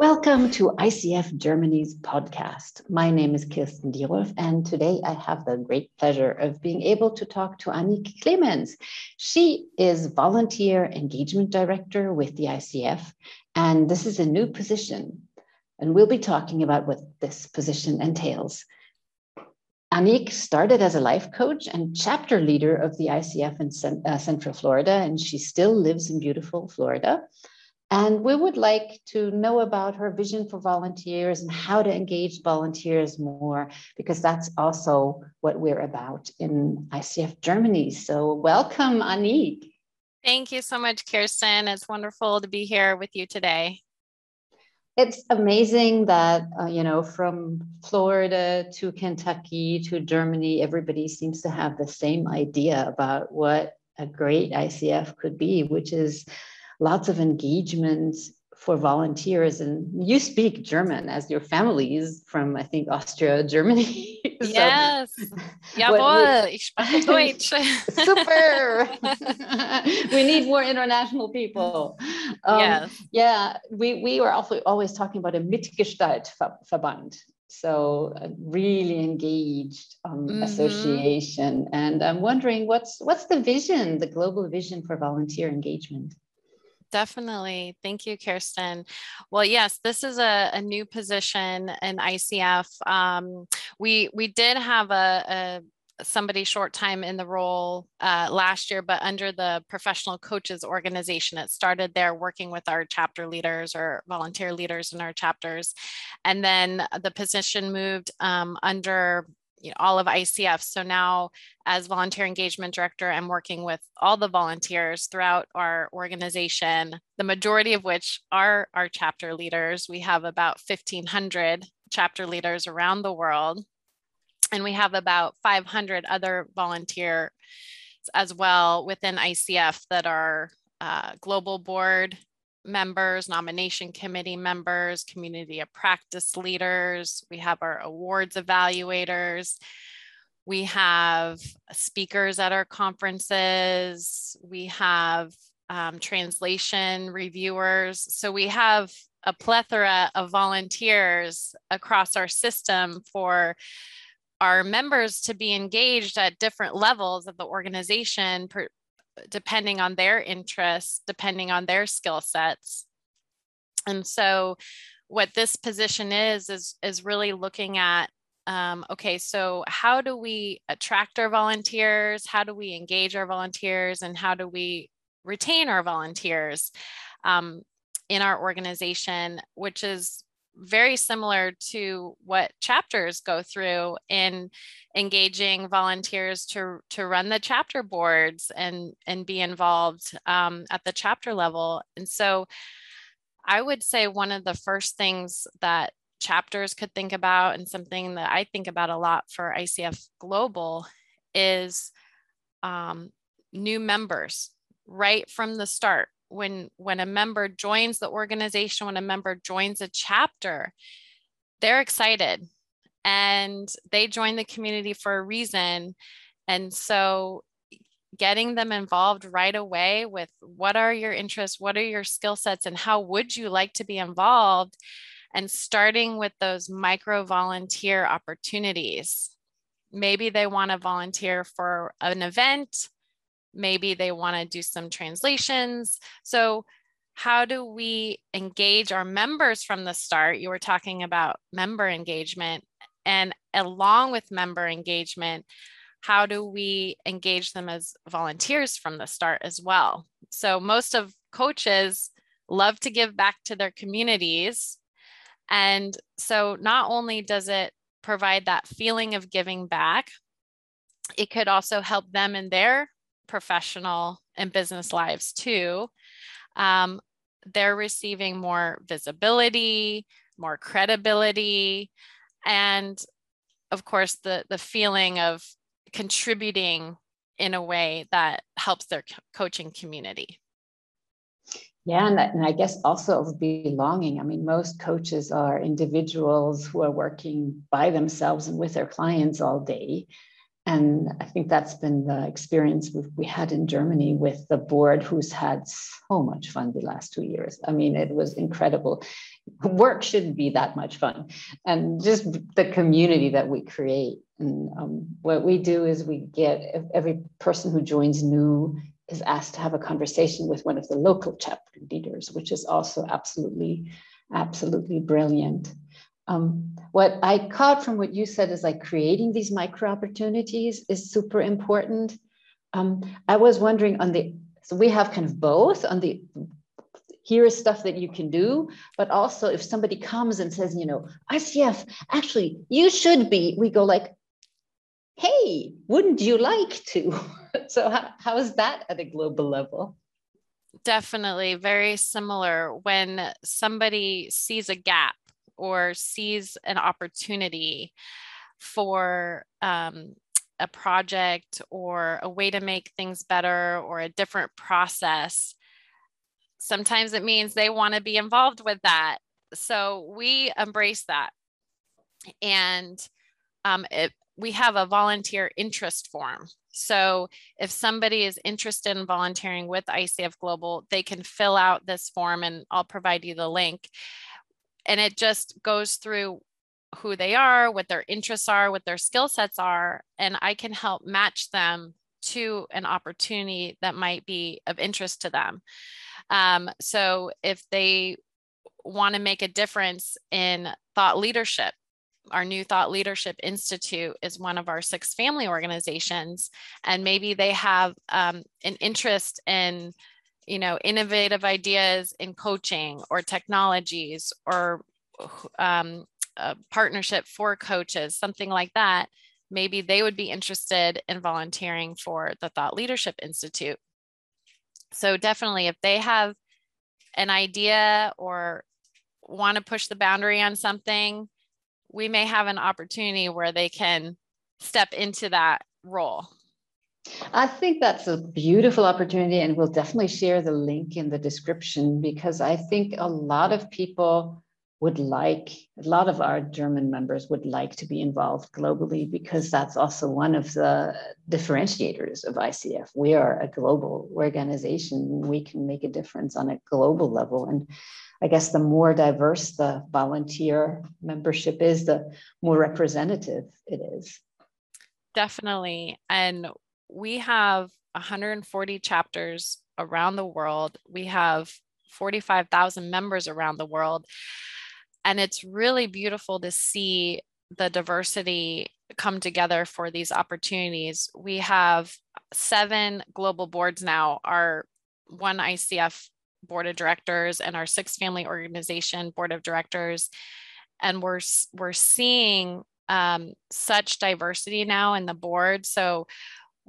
Welcome to ICF Germany's podcast. My name is Kirsten Dierolf, and today I have the great pleasure of being able to talk to Annick Clemens. She is Volunteer Engagement Director with the ICF, and this is a new position. And we'll be talking about what this position entails. Annick started as a life coach and chapter leader of the ICF in uh, Central Florida, and she still lives in beautiful Florida. And we would like to know about her vision for volunteers and how to engage volunteers more, because that's also what we're about in ICF Germany. So, welcome, Annick. Thank you so much, Kirsten. It's wonderful to be here with you today. It's amazing that, uh, you know, from Florida to Kentucky to Germany, everybody seems to have the same idea about what a great ICF could be, which is lots of engagement for volunteers. And you speak german as your family is from i think austria germany. So yes. jawohl ich spreche deutsch. Super. We need more international people. Um, yes. yeah we we were also always talking about a mitgestalt verband. So uh, really engaged um, mm-hmm. association. And i'm wondering what's what's the vision the global vision for volunteer engagement Definitely. Thank you, Kirsten. Well, yes, this is a, a new position in ICF. Um, we we did have a, a somebody short time in the role uh, last year, but under the professional coaches organization, it started there working with our chapter leaders or volunteer leaders in our chapters. And then the position moved um, under you know, all of ICF. So now, as volunteer engagement director, I'm working with all the volunteers throughout our organization, the majority of which are our chapter leaders. We have about 1,500 chapter leaders around the world, and we have about 500 other volunteers as well within ICF that are uh, global board members, nomination committee members, community of practice leaders. We have our awards evaluators. We have speakers at our conferences. We have um, translation reviewers. So we have a plethora of volunteers across our system for our members to be engaged at different levels of the organization, depending on their interests, depending on their skill sets. And so what this position is, is, is really looking at, um, okay, so how do we attract our volunteers? How do we engage our volunteers? And how do we retain our volunteers um, in our organization, which is very similar to what chapters go through in engaging volunteers to, to run the chapter boards and, and be involved um, at the chapter level. And so I would say one of the first things that chapters could think about and something that I think about a lot for ICF Global is um, new members right from the start when when a member joins the organization when a member joins a chapter they're excited and they join the community for a reason. And so getting them involved right away with what are your interests what are your skill sets and how would you like to be involved and starting with those micro volunteer opportunities. Maybe they want to volunteer for an event Maybe they want to do some translations. So, how do we engage our members from the start? You were talking about member engagement. And along with member engagement, how do we engage them as volunteers from the start as well? So, most of coaches love to give back to their communities. And so, not only does it provide that feeling of giving back, it could also help them in their professional and business lives too, um, they're receiving more visibility, more credibility, and of course, the, the feeling of contributing in a way that helps their coaching community. Yeah, and, that, and I guess also of belonging. I mean, most coaches are individuals who are working by themselves and with their clients all day and I think that's been the experience we had in Germany with the board, who's had so much fun the last two years. I mean, it was incredible. Work shouldn't be that much fun, and just the community that we create. And um, what we do is we get every person who joins new is asked to have a conversation with one of the local chapter leaders, which is also absolutely, absolutely brilliant. Um, what I caught from what you said is like creating these micro opportunities is super important. Um, I was wondering on the, so we have kind of both on the, here is stuff that you can do, but also if somebody comes and says, you know, ICF, actually, you should be, we go like, hey, wouldn't you like to? so how, how is that at a global level? Definitely very similar. When somebody sees a gap or sees an opportunity for um, a project or a way to make things better or a different process, sometimes it means they want to be involved with that. So we embrace that. And um, it, we have a volunteer interest form. So if somebody is interested in volunteering with ICF Global, they can fill out this form and I'll provide you the link and it just goes through who they are, what their interests are, what their skill sets are, and I can help match them to an opportunity that might be of interest to them. Um, so if they want to make a difference in thought leadership, our new Thought Leadership Institute is one of our six family organizations, and maybe they have um, an interest in you know innovative ideas in coaching or technologies or um, a partnership for coaches something like that maybe they would be interested in volunteering for the thought leadership institute. So definitely if they have an idea or want to push the boundary on something we may have an opportunity where they can step into that role I think that's a beautiful opportunity, and we'll definitely share the link in the description because I think a lot of people would like, a lot of our German members would like to be involved globally because that's also one of the differentiators of ICF. We are a global organization, we can make a difference on a global level. And I guess the more diverse the volunteer membership is, the more representative it is. Definitely. And we have 140 chapters around the world. We have 45,000 members around the world. And it's really beautiful to see the diversity come together for these opportunities. We have seven global boards now, our one ICF board of directors and our six family organization board of directors. And we're, we're seeing um, such diversity now in the board. So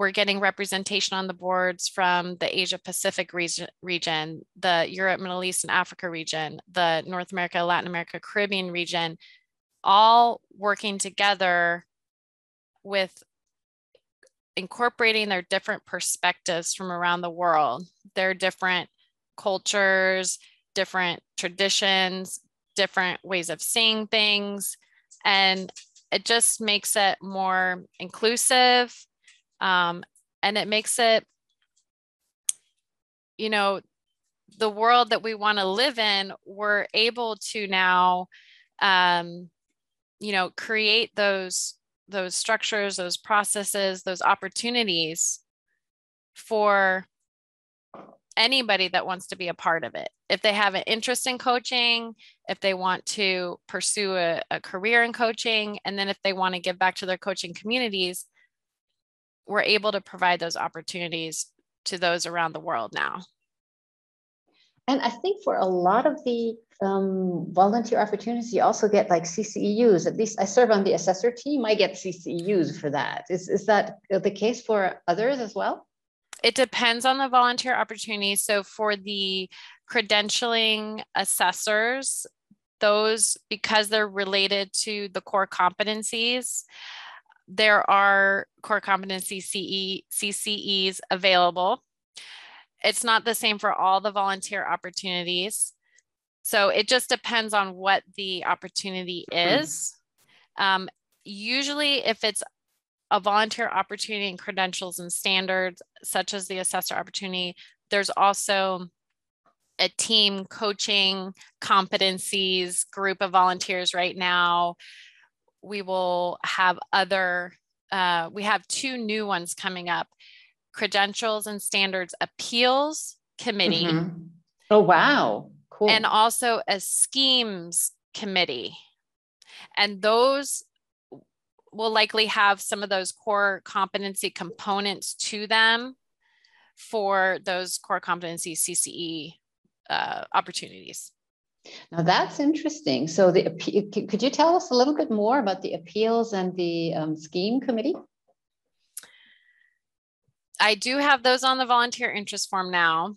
we're getting representation on the boards from the Asia Pacific region, region, the Europe, Middle East, and Africa region, the North America, Latin America, Caribbean region, all working together with incorporating their different perspectives from around the world, their different cultures, different traditions, different ways of seeing things. And it just makes it more inclusive um, and it makes it you know the world that we want to live in we're able to now um, you know create those those structures those processes those opportunities for anybody that wants to be a part of it. If they have an interest in coaching if they want to pursue a, a career in coaching and then if they want to give back to their coaching communities we're able to provide those opportunities to those around the world now. And I think for a lot of the um, volunteer opportunities, you also get like CCEUs. At least I serve on the assessor team. I get CCEUs for that. Is, is that the case for others as well? It depends on the volunteer opportunity. So for the credentialing assessors, those, because they're related to the core competencies, there are core competency CE, CCEs available. It's not the same for all the volunteer opportunities. So it just depends on what the opportunity is. Um, usually, if it's a volunteer opportunity and credentials and standards, such as the assessor opportunity, there's also a team coaching competencies group of volunteers right now. We will have other, uh, we have two new ones coming up credentials and standards appeals committee. Mm-hmm. Oh, wow. Cool. And also a schemes committee. And those will likely have some of those core competency components to them for those core competency CCE uh, opportunities. Now that's interesting. So the could you tell us a little bit more about the appeals and the um, scheme committee? I do have those on the volunteer interest form now,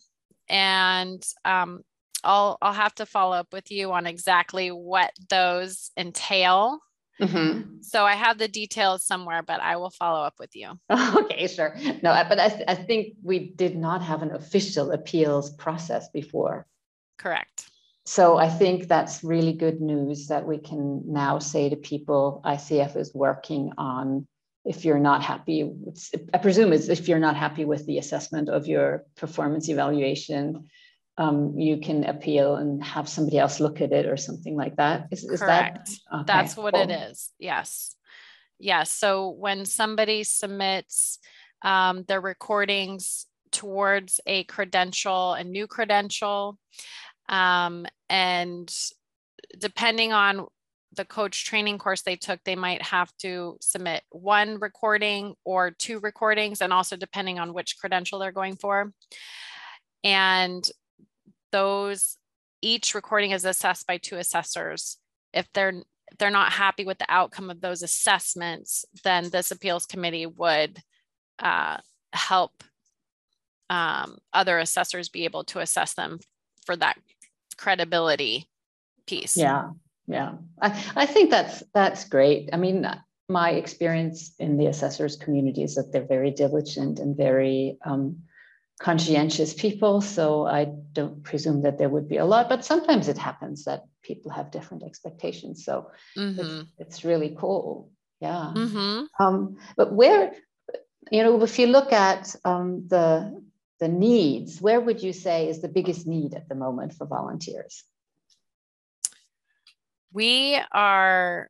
and um, I'll I'll have to follow up with you on exactly what those entail. Mm-hmm. So I have the details somewhere, but I will follow up with you. Okay, sure. No, but I, I think we did not have an official appeals process before. Correct. So I think that's really good news that we can now say to people ICF is working on if you're not happy, I presume it's if you're not happy with the assessment of your performance evaluation, um, you can appeal and have somebody else look at it or something like that. Is, is Correct. That, okay. That's what cool. it is. Yes. Yes. So when somebody submits um, their recordings towards a credential, a new credential, um, and depending on the coach training course they took, they might have to submit one recording or two recordings, and also depending on which credential they're going for. And those each recording is assessed by two assessors. If they're if they're not happy with the outcome of those assessments, then this appeals committee would uh, help um, other assessors be able to assess them for that credibility piece. Yeah, yeah I, I think that's that's great i mean my experience in the assessors community is that they're very diligent and very um, conscientious people so i don't presume that there would be a lot but sometimes it happens that people have different expectations so mm-hmm. it's, it's, really cool yeah mm-hmm. um, but where you know if you look at um, the the needs where would you say is the biggest need at the moment for volunteers? We are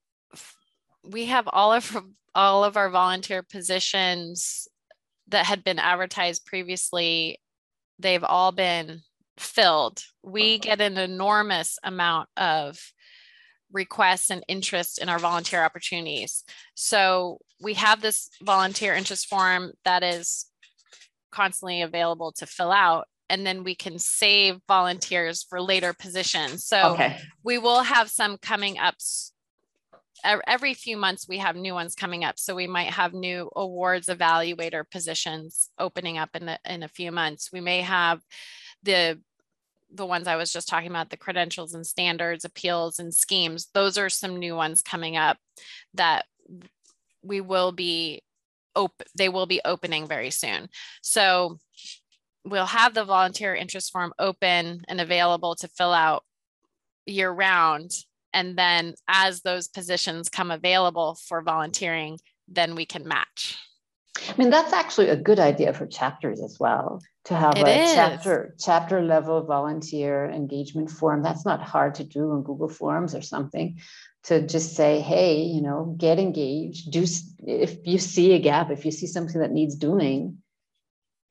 we have all of all of our volunteer positions that had been advertised previously they've all been filled. We get an enormous amount of requests and interest in our volunteer opportunities. So we have this volunteer interest form that is constantly available to fill out and then we can save volunteers for later positions. So okay. we will have some coming up every few months we have new ones coming up so we might have new awards evaluator positions opening up in, the, in a few months we may have the the ones i was just talking about the credentials and standards appeals and schemes those are some new ones coming up that we will be open they will be opening very soon so we'll have the volunteer interest form open and available to fill out year round. And then as those positions come available for volunteering, then we can match. I mean, that's actually a good idea for chapters as well to have it a is. chapter chapter level volunteer engagement form. That's not hard to do in Google Forms or something. To just say, hey, you know, get engaged. Do if you see a gap, if you see something that needs doing,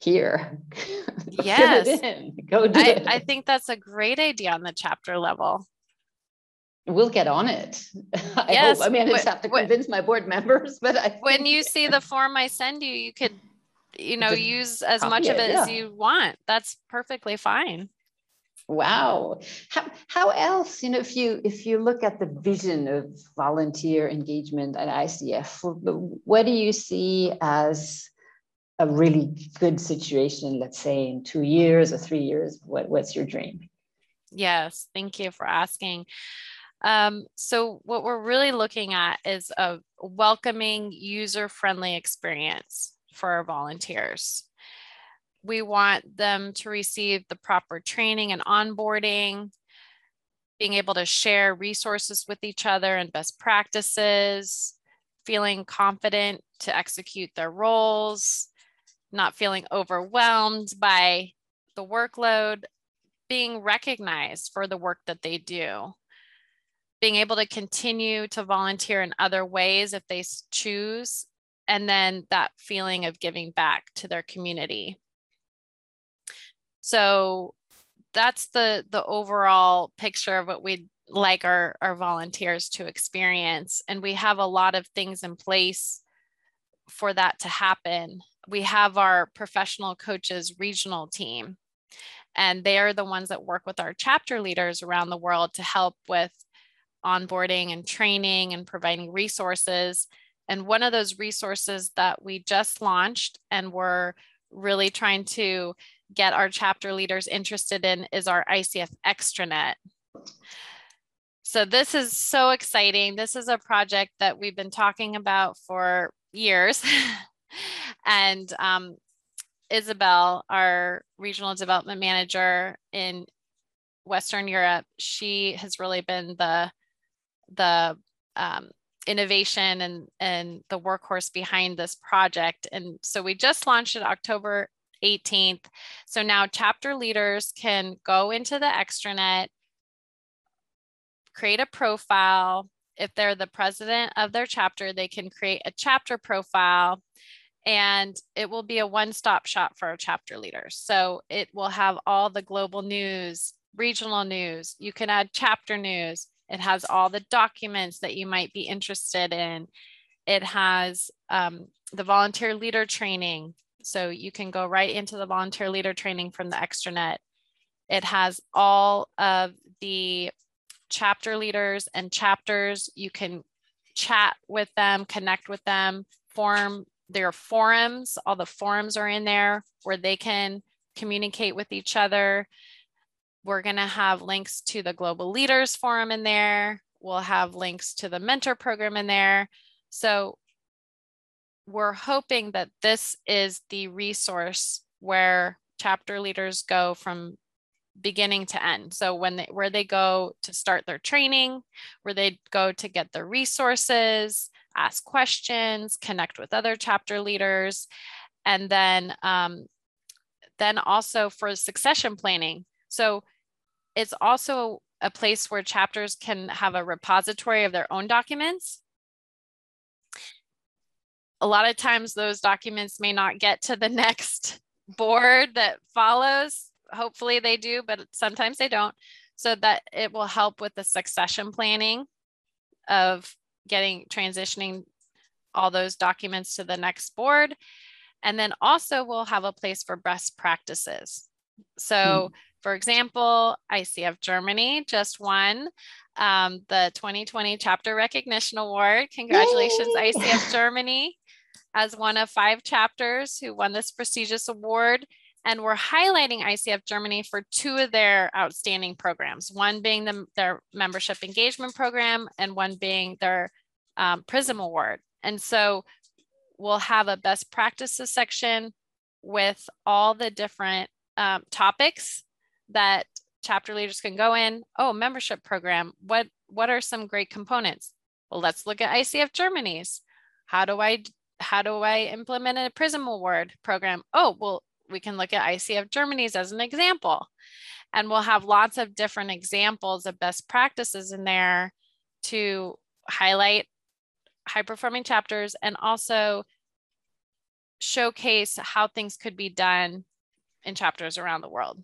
here. Yes. Go do I, it. I think that's a great idea on the chapter level. We'll get on it. I yes. Hope. I mean, I just have to convince my board members, but I when you see the form I send you, you could, you know, use as much of it, yeah. as you want. That's perfectly fine. Wow. How, how else, you know, if you if you look at the vision of volunteer engagement at ICF, what do you see as a really good situation, let's say in two years or three years? What, what's your dream? Yes, thank you for asking. Um, so, what we're really looking at is a welcoming, user friendly experience for our volunteers. We want them to receive the proper training and onboarding, being able to share resources with each other and best practices, feeling confident to execute their roles, not feeling overwhelmed by the workload, being recognized for the work that they do, being able to continue to volunteer in other ways if they choose, and then that feeling of giving back to their community. So that's the the overall picture of what we'd like our, our volunteers to experience. And we have a lot of things in place for that to happen. We have our professional coaches regional team, and they are the ones that work with our chapter leaders around the world to help with onboarding and training and providing resources. And one of those resources that we just launched and we're really trying to get our chapter leaders interested in is our ICF extranet. So this is so exciting. This is a project that we've been talking about for years. and um, Isabel, our regional development manager in Western Europe, she has really been the the um, innovation and and the workhorse behind this project. And so we just launched it October 18th. So now chapter leaders can go into the extranet create a profile. If they're the president of their chapter, they can create a chapter profile and it will be a one-stop shop for our chapter leaders. So it will have all the global news, regional news. You can add chapter news. It has all the documents that you might be interested in. It has um, the volunteer leader training. So you can go right into the volunteer leader training from the extranet. It has all of the chapter leaders and chapters. You can chat with them, connect with them, form their forums. All the forums are in there where they can communicate with each other. We're going to have links to the Global Leaders Forum in there. We'll have links to the mentor program in there. So we're hoping that this is the resource where chapter leaders go from beginning to end. So when they where they go to start their training, where they go to get their resources, ask questions, connect with other chapter leaders, and then um, then also for succession planning. So it's also a place where chapters can have a repository of their own documents. A lot of times those documents may not get to the next board that follows hopefully they do, but sometimes they don't. So that it will help with the succession planning of getting transitioning all those documents to the next board. And then also we'll have a place for best practices. So hmm. for example, ICF Germany just won um, the 2020 Chapter Recognition Award. Congratulations, Yay! ICF Germany, as one of five chapters who won this prestigious award. And we're highlighting ICF Germany for two of their outstanding programs, one being the, their membership engagement program and one being their um, PRISM Award. And so we'll have a best practices section with all the different um, topics that chapter leaders can go in. Oh, membership program. What, what are some great components? Well, let's look at ICF Germany's. How do I how do I implement a PRISM Award program? Oh, well, we can look at ICF Germany's as an example. And we'll have lots of different examples of best practices in there to highlight high performing chapters and also showcase how things could be done in chapters around the world.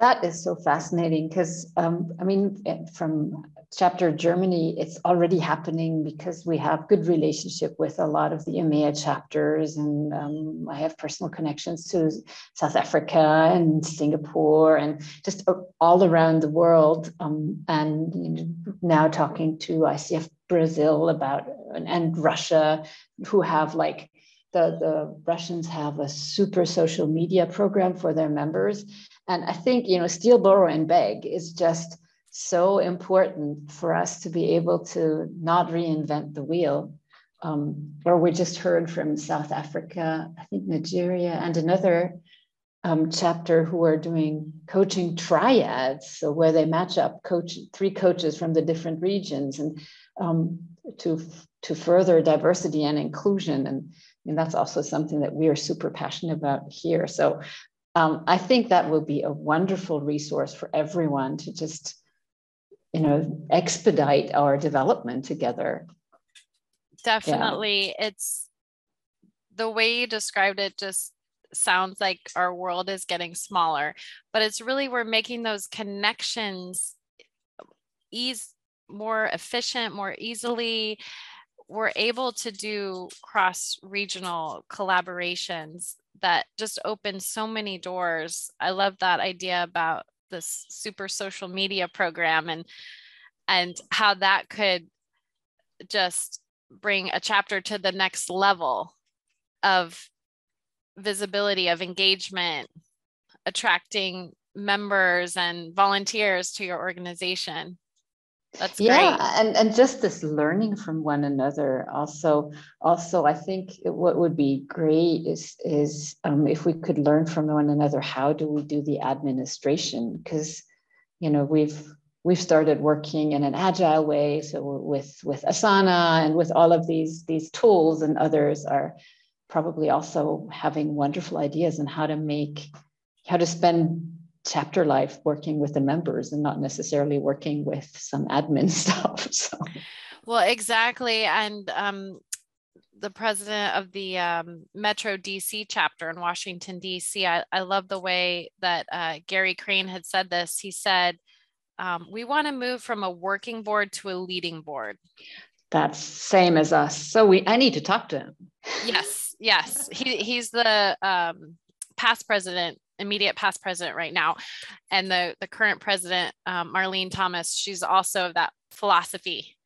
That is so fascinating because, um, I mean, eh, from chapter Germany, it's already happening because we have good relationship with a lot of the EMEA chapters, and um, I have personal connections to South Africa and Singapore and just all around the world. Um, and now talking to ICF Brazil about and Russia, who have like the, the Russians have a super social media program for their members. And I think, you know, steal, borrow, and beg is just so important for us to be able to not reinvent the wheel. Um, or we just heard from South Africa, I think Nigeria, and another um, chapter who are doing coaching triads, so where they match up coach three coaches from the different regions and um, to to further diversity and inclusion. And, and that's also something that we are super passionate about here. So um, I think that will be a wonderful resource for everyone to just you know expedite our development together. Definitely, yeah. it's the way you described it. Just sounds like our world is getting smaller, but it's really we're making those connections ease more efficient, more easily. We're able to do cross regional collaborations that just open so many doors. I love that idea about this super social media program and and how that could just bring a chapter to the next level of visibility of engagement, attracting members and volunteers to your organization. That's yeah, great. and and just this learning from one another. Also, also, I think what would be great is is um, if we could learn from one another. How do we do the administration? Because you know we've we've started working in an agile way. So with with Asana and with all of these these tools, and others are probably also having wonderful ideas on how to make how to spend chapter life working with the members and not necessarily working with some admin stuff so. Well exactly and um, the president of the um, metro dc chapter in washington dc i, I love the way that uh, gary crane had said this. He said um, we want to move from a working board to a leading board. That's same as us so we i need to talk to him. Yes yes, he he's the um, past president, immediate past president right now, and the the current president, um, Marlene Thomas. She's also of that philosophy,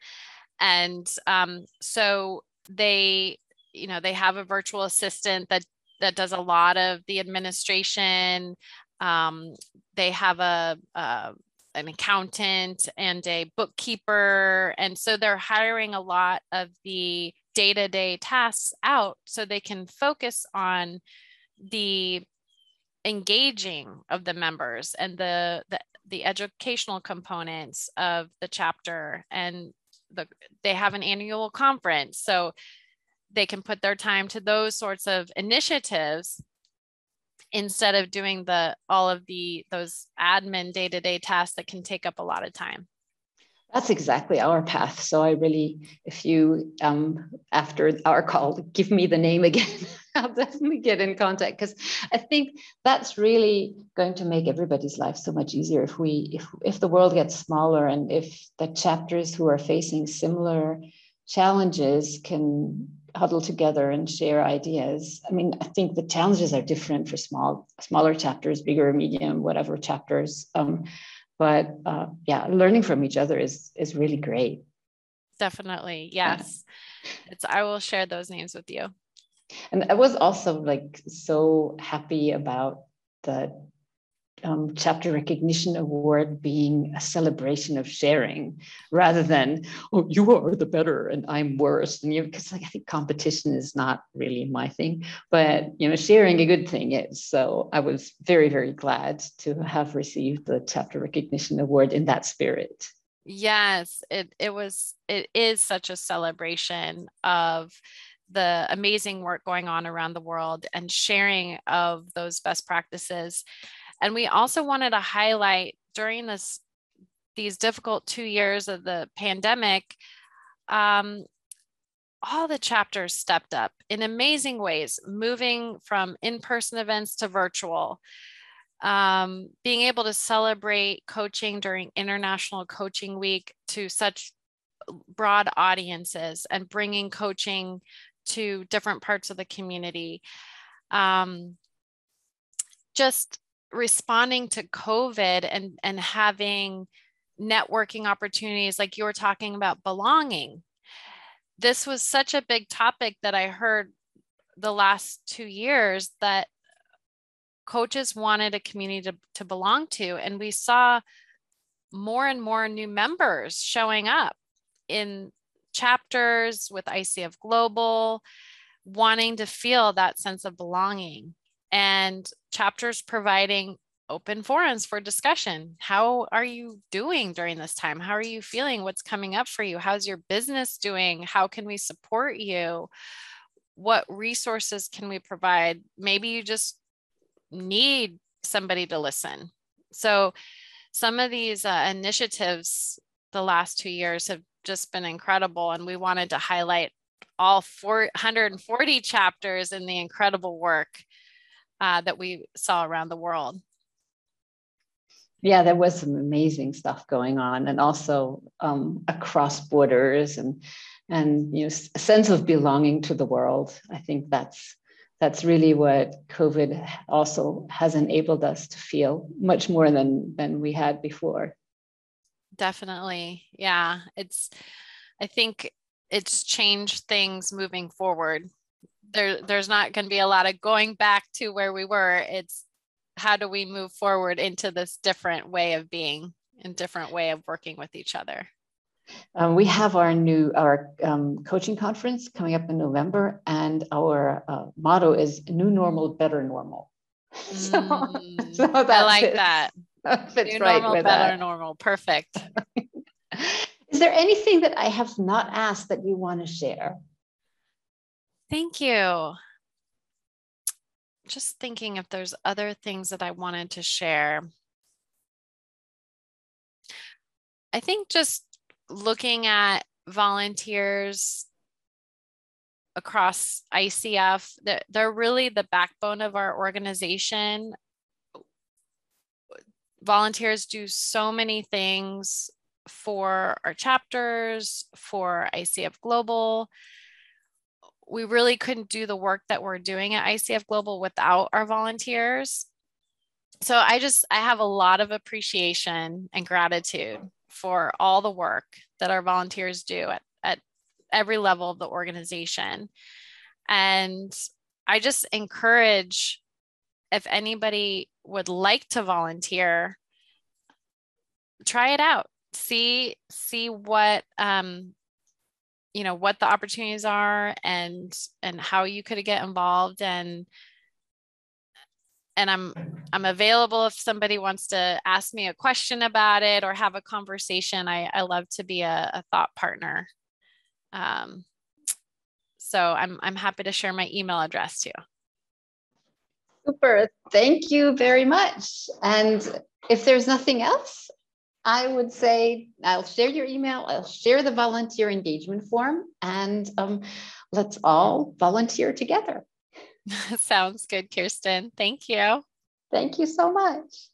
and um, so they, you know, they have a virtual assistant that that does a lot of the administration. Um, they have a, a an accountant and a bookkeeper. And so they're hiring a lot of the day to day tasks out so they can focus on the engaging of the members and the, the, the educational components of the chapter and the, they have an annual conference so they can put their time to those sorts of initiatives instead of doing the all of the those admin day-to-day tasks that can take up a lot of time that's exactly our path. So I really, if you um, after our call, give me the name again, I'll definitely get in contact because I think that's really going to make everybody's life so much easier if we if if the world gets smaller and if the chapters who are facing similar challenges can huddle together and share ideas. I mean, I think the challenges are different for small smaller chapters, bigger, medium, whatever chapters. Um, but uh, yeah learning from each other is is really great. Definitely yes. Yeah. it's i will share those names with you. And i was also like so happy about the um, chapter recognition award being a celebration of sharing rather than oh you are the better and i'm worse. And you because like i think competition is not really my thing but you know sharing a good thing is. So i was very very glad to have received the chapter recognition award in that spirit. Yes it, it was it is such a celebration of the amazing work going on around the world and sharing of those best practices and we also wanted to highlight during this these difficult two years of the pandemic, um, all the chapters stepped up in amazing ways, moving from in-person events to virtual. Um, being able to celebrate coaching during International Coaching Week to such broad audiences and bringing coaching to different parts of the community. Um, just responding to COVID and, and having networking opportunities, like you were talking about belonging. This was such a big topic that I heard the last two years that coaches wanted a community to, to belong to. And we saw more and more new members showing up in chapters with ICF Global, wanting to feel that sense of belonging. And chapters providing open forums for discussion. How are you doing during this time? How are you feeling? What's coming up for you? How's your business doing? How can we support you? What resources can we provide? Maybe you just need somebody to listen. So, some of these uh, initiatives the last two years have just been incredible, and we wanted to highlight all 440 chapters in the incredible work uh, that we saw around the world yeah, there was some amazing stuff going on, and also um, across borders, and and you know, a sense of belonging to the world. I think that's that's really what COVID also has enabled us to feel much more than than we had before. Definitely, yeah. It's I think it's changed things moving forward. There, there's not going to be a lot of going back to where we were. It's how do we move forward into this different way of being and different way of working with each other? Um, we have our new our um, coaching conference coming up in november and our uh, motto is new normal better normal. So, mm, so i like fits, that. fits new right normal with better that. normal. Perfect. Is there anything that i have not asked that you want to share thank you just thinking if there's other things that I wanted to share. I think just looking at volunteers across ICF, they're, they're really the backbone of our organization. Volunteers do so many things for our chapters, for ICF Global, we really couldn't do the work that we're doing at ICF Global without our volunteers. So I just I have a lot of appreciation and gratitude for all the work that our volunteers do at, at every level of the organization. And I just encourage if anybody would like to volunteer, try it out. See see what um, you know what the opportunities are and and how you could get involved and and i'm i'm available if somebody wants to ask me a question about it or have a conversation. I i love to be a, a thought partner. Um, so i'm i'm happy to share my email address too. Super. Thank you very much. And if there's nothing else I would say I'll share your email, I'll share the volunteer engagement form, and um, let's all volunteer together. Sounds good, Kirsten. Thank you. Thank you so much.